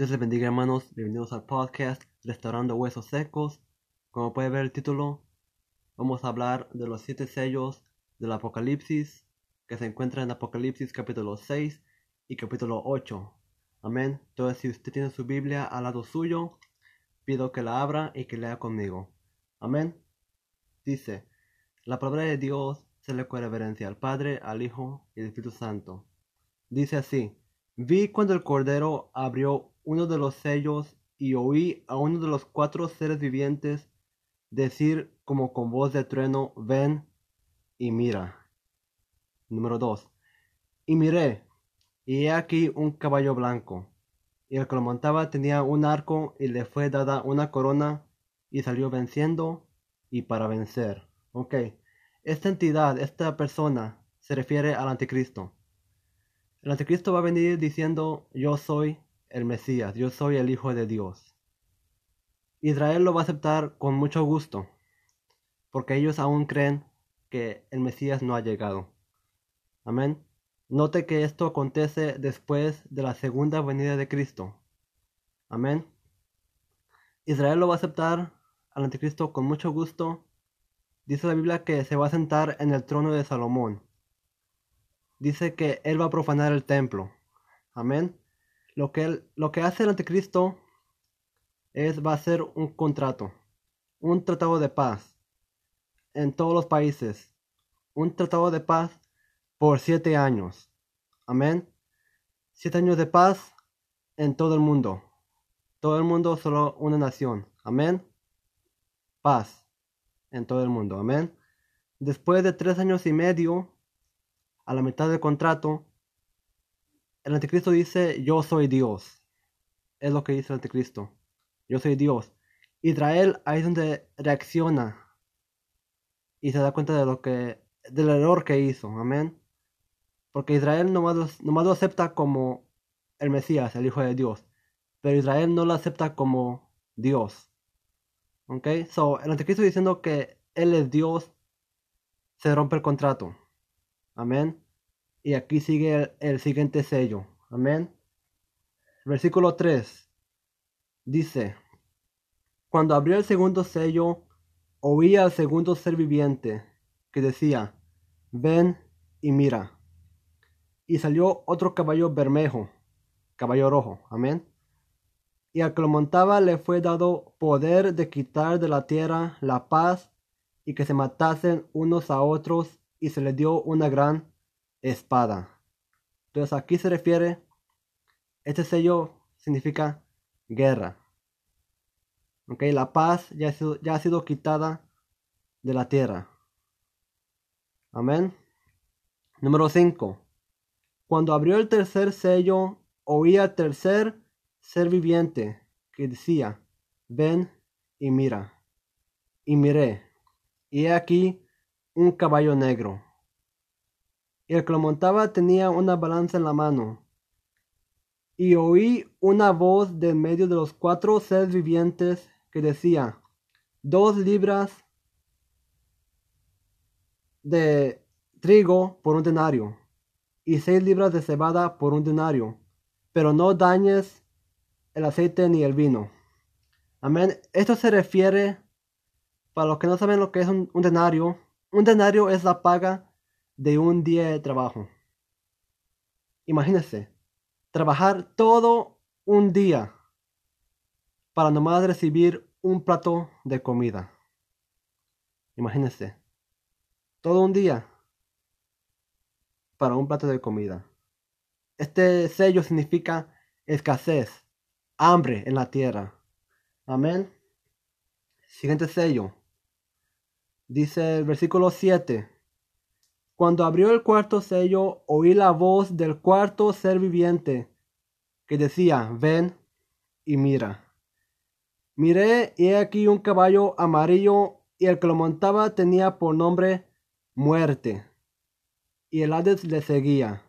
Dios les bendiga hermanos, bienvenidos al podcast Restaurando Huesos Secos. Como puede ver el título, vamos a hablar de los siete sellos del Apocalipsis que se encuentran en Apocalipsis capítulo 6 y capítulo 8. Amén. Entonces si usted tiene su Biblia al lado suyo, pido que la abra y que lea conmigo. Amén. Dice, la palabra de Dios se le reverencia al Padre, al Hijo y al Espíritu Santo. Dice así, vi cuando el Cordero abrió uno de los sellos y oí a uno de los cuatro seres vivientes decir como con voz de trueno, ven y mira. Número 2. Y miré, y he aquí un caballo blanco, y el que lo montaba tenía un arco y le fue dada una corona y salió venciendo y para vencer. Ok, esta entidad, esta persona, se refiere al anticristo. El anticristo va a venir diciendo, yo soy el Mesías, yo soy el Hijo de Dios. Israel lo va a aceptar con mucho gusto, porque ellos aún creen que el Mesías no ha llegado. Amén. Note que esto acontece después de la segunda venida de Cristo. Amén. Israel lo va a aceptar al anticristo con mucho gusto. Dice la Biblia que se va a sentar en el trono de Salomón. Dice que él va a profanar el templo. Amén. Lo que, lo que hace el anticristo es, va a un contrato, un tratado de paz en todos los países, un tratado de paz por siete años. Amén. Siete años de paz en todo el mundo. Todo el mundo solo una nación. Amén. Paz en todo el mundo. Amén. Después de tres años y medio, a la mitad del contrato, el anticristo dice, yo soy Dios. Es lo que dice el anticristo. Yo soy Dios. Israel ahí es donde reacciona y se da cuenta de lo que, del error que hizo. Amén. Porque Israel nomás lo, nomás lo acepta como el Mesías, el Hijo de Dios. Pero Israel no lo acepta como Dios. ¿Ok? So, el anticristo diciendo que Él es Dios, se rompe el contrato. Amén. Y aquí sigue el, siguiente sello. Amén. Versículo 3. Dice, cuando abrió el segundo sello, oí al segundo ser viviente que decía, ven y mira. Y salió otro caballo bermejo, caballo rojo, amén. Y al que lo montaba le fue dado poder de quitar de la tierra la paz y que se matasen unos a otros y se le dio una gran espada. Entonces aquí se refiere, este sello significa guerra. Ok, la paz ya ha sido, ya ha sido quitada de la tierra. Amén. Número 5. Cuando abrió el tercer sello, oí al tercer ser viviente que decía, ven y mira. Y miré, y he aquí un caballo negro el que lo montaba tenía una balanza en la mano. Y oí una voz de medio de los cuatro seres vivientes que decía, dos libras de trigo por un denario, y seis libras de cebada por un denario, pero no dañes el aceite ni el vino. Amén. Esto se refiere, para los que no saben lo que es un, un denario, un denario es la paga de un día de trabajo. Imagínese, trabajar todo un día para nomás recibir un plato de comida. Imagínese, todo un día para un plato de comida. Este sello significa escasez, hambre en la tierra. Amén. Siguiente sello. Dice el versículo 7. Cuando abrió el cuarto sello, oí la voz del cuarto ser viviente que decía, ven y mira. Miré y he aquí un caballo amarillo y el que lo montaba tenía por nombre muerte. Y el Hades le seguía.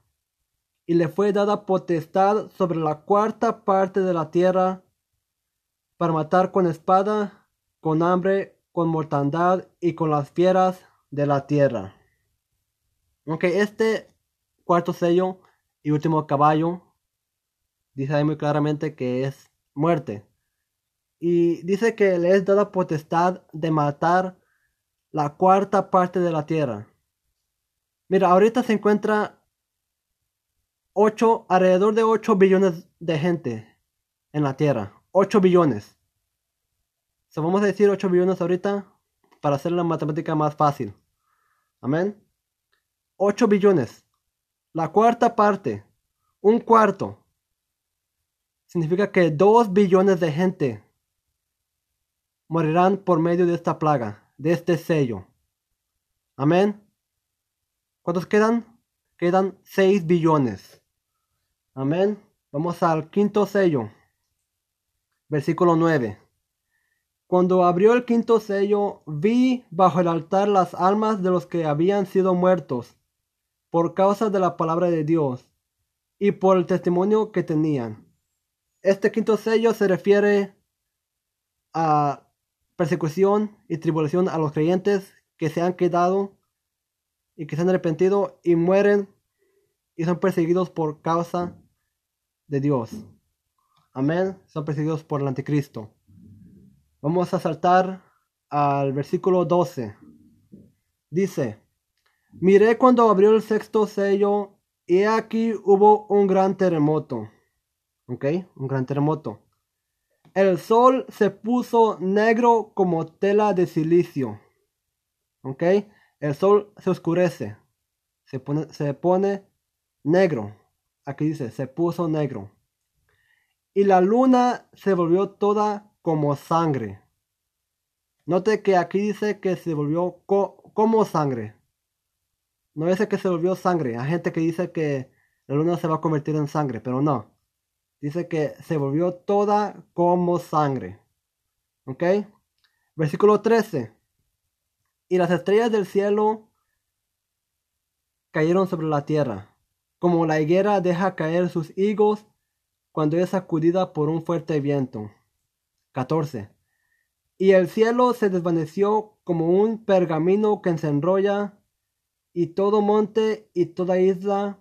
Y le fue dada potestad sobre la cuarta parte de la tierra para matar con espada, con hambre, con mortandad y con las fieras de la tierra. Ok, este cuarto sello y último caballo Dice ahí muy claramente que es muerte. Y dice que le es dada potestad de matar la cuarta parte de la tierra. Mira, ahorita se encuentra 8, alrededor de 8 billones de gente en la tierra. 8 billones. Vamos a decir 8 billones ahorita para hacer la matemática más fácil. Amén. 8 billones. La cuarta parte. Un cuarto. Significa que 2 billones de gente morirán por medio de esta plaga, de este sello. Amén. ¿Cuántos quedan? Quedan 6 billones. Amén. Vamos al quinto sello. Versículo 9. Cuando abrió el quinto sello, vi bajo el altar las almas de los que habían sido muertos por causa de la palabra de Dios y por el testimonio que tenían. Este quinto sello se refiere a persecución y tribulación a los creyentes que se han quedado y que se han arrepentido y mueren y son perseguidos por causa de Dios. Amén. Son perseguidos por el anticristo. Vamos a saltar al versículo 12. Dice, miré cuando abrió el sexto sello y aquí hubo un gran terremoto. ¿Ok? Un gran terremoto. El sol se puso negro como tela de silicio. ¿Ok? El sol se oscurece. Se pone, se pone negro. Aquí dice, se puso negro. Y la luna se volvió toda como sangre. Note que aquí dice que se volvió como sangre. No dice que se volvió sangre. Hay gente que dice que la luna se va a convertir en sangre, pero no. Dice que se volvió toda como sangre. ¿Ok? Versículo 13. Y las estrellas del cielo cayeron sobre la tierra, como la higuera deja caer sus higos cuando es sacudida por un fuerte viento. 14. Y el cielo se desvaneció como un pergamino que se enrolla, y todo monte y toda isla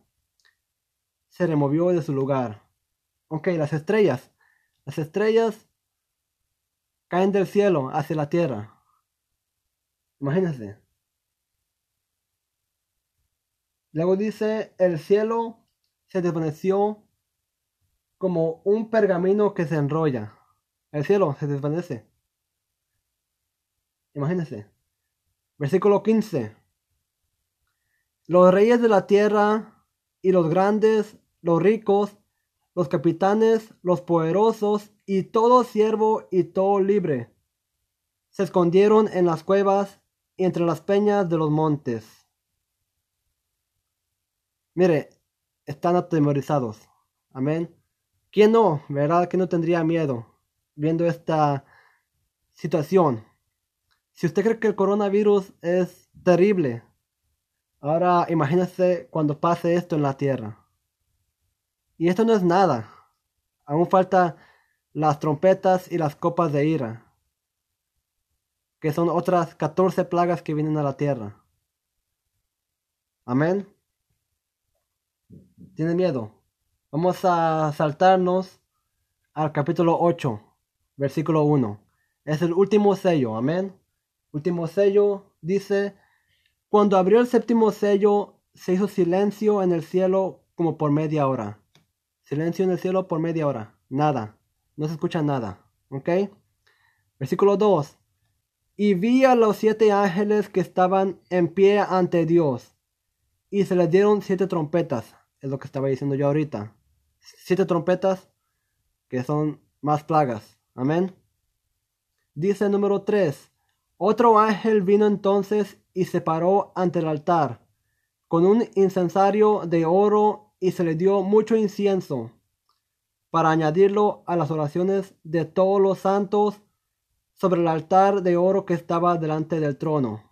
se removió de su lugar. Ok, las estrellas. Las estrellas caen del cielo hacia la tierra. Imagínense. Luego dice, el cielo se desvaneció como un pergamino que se enrolla. El cielo se desvanece. Imagínense. Versículo 15. Los reyes de la tierra y los grandes, los ricos, los capitanes, los poderosos y todo siervo y todo libre se escondieron en las cuevas y entre las peñas de los montes. Mire, están atemorizados. Amén. ¿Quién no? ¿Verdad que no tendría miedo? Viendo esta situación. Si usted cree que el coronavirus es terrible, ahora imagínese cuando pase esto en la Tierra. Y esto no es nada. Aún falta las trompetas y las copas de ira, que son otras 14 plagas que vienen a la Tierra. Amén. ¿Tiene miedo? Vamos a saltarnos al capítulo 8 versículo 1. Es el último sello, amén. Último sello dice, cuando abrió el séptimo sello, se hizo silencio en el cielo como por media hora. Silencio en el cielo por media hora. Nada. No se escucha nada. ¿Ok? Versículo 2. Y vi a los siete ángeles que estaban en pie ante Dios. Y se les dieron siete trompetas. Es lo que estaba diciendo yo ahorita. Siete trompetas que son más plagas. Amén. Dice número 3. Otro ángel vino entonces y se paró ante el altar con un incensario de oro y se le dio mucho incienso para añadirlo a las oraciones de todos los santos sobre el altar de oro que estaba delante del trono.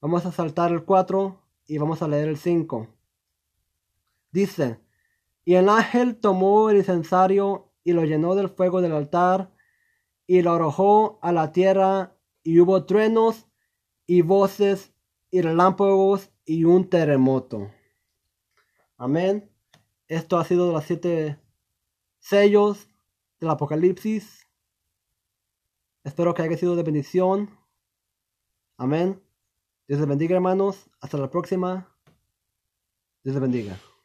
Vamos a saltar el 4 y vamos a leer el 5. Dice, y el ángel tomó el incensario y lo llenó del fuego del altar y lo arrojó a la tierra, y hubo truenos y voces y relámpagos y un terremoto. Amén. Esto ha sido las siete sellos del Apocalipsis. Espero que haya sido de bendición. Amén. Dios les bendiga, hermanos. Hasta la próxima. Dios les bendiga.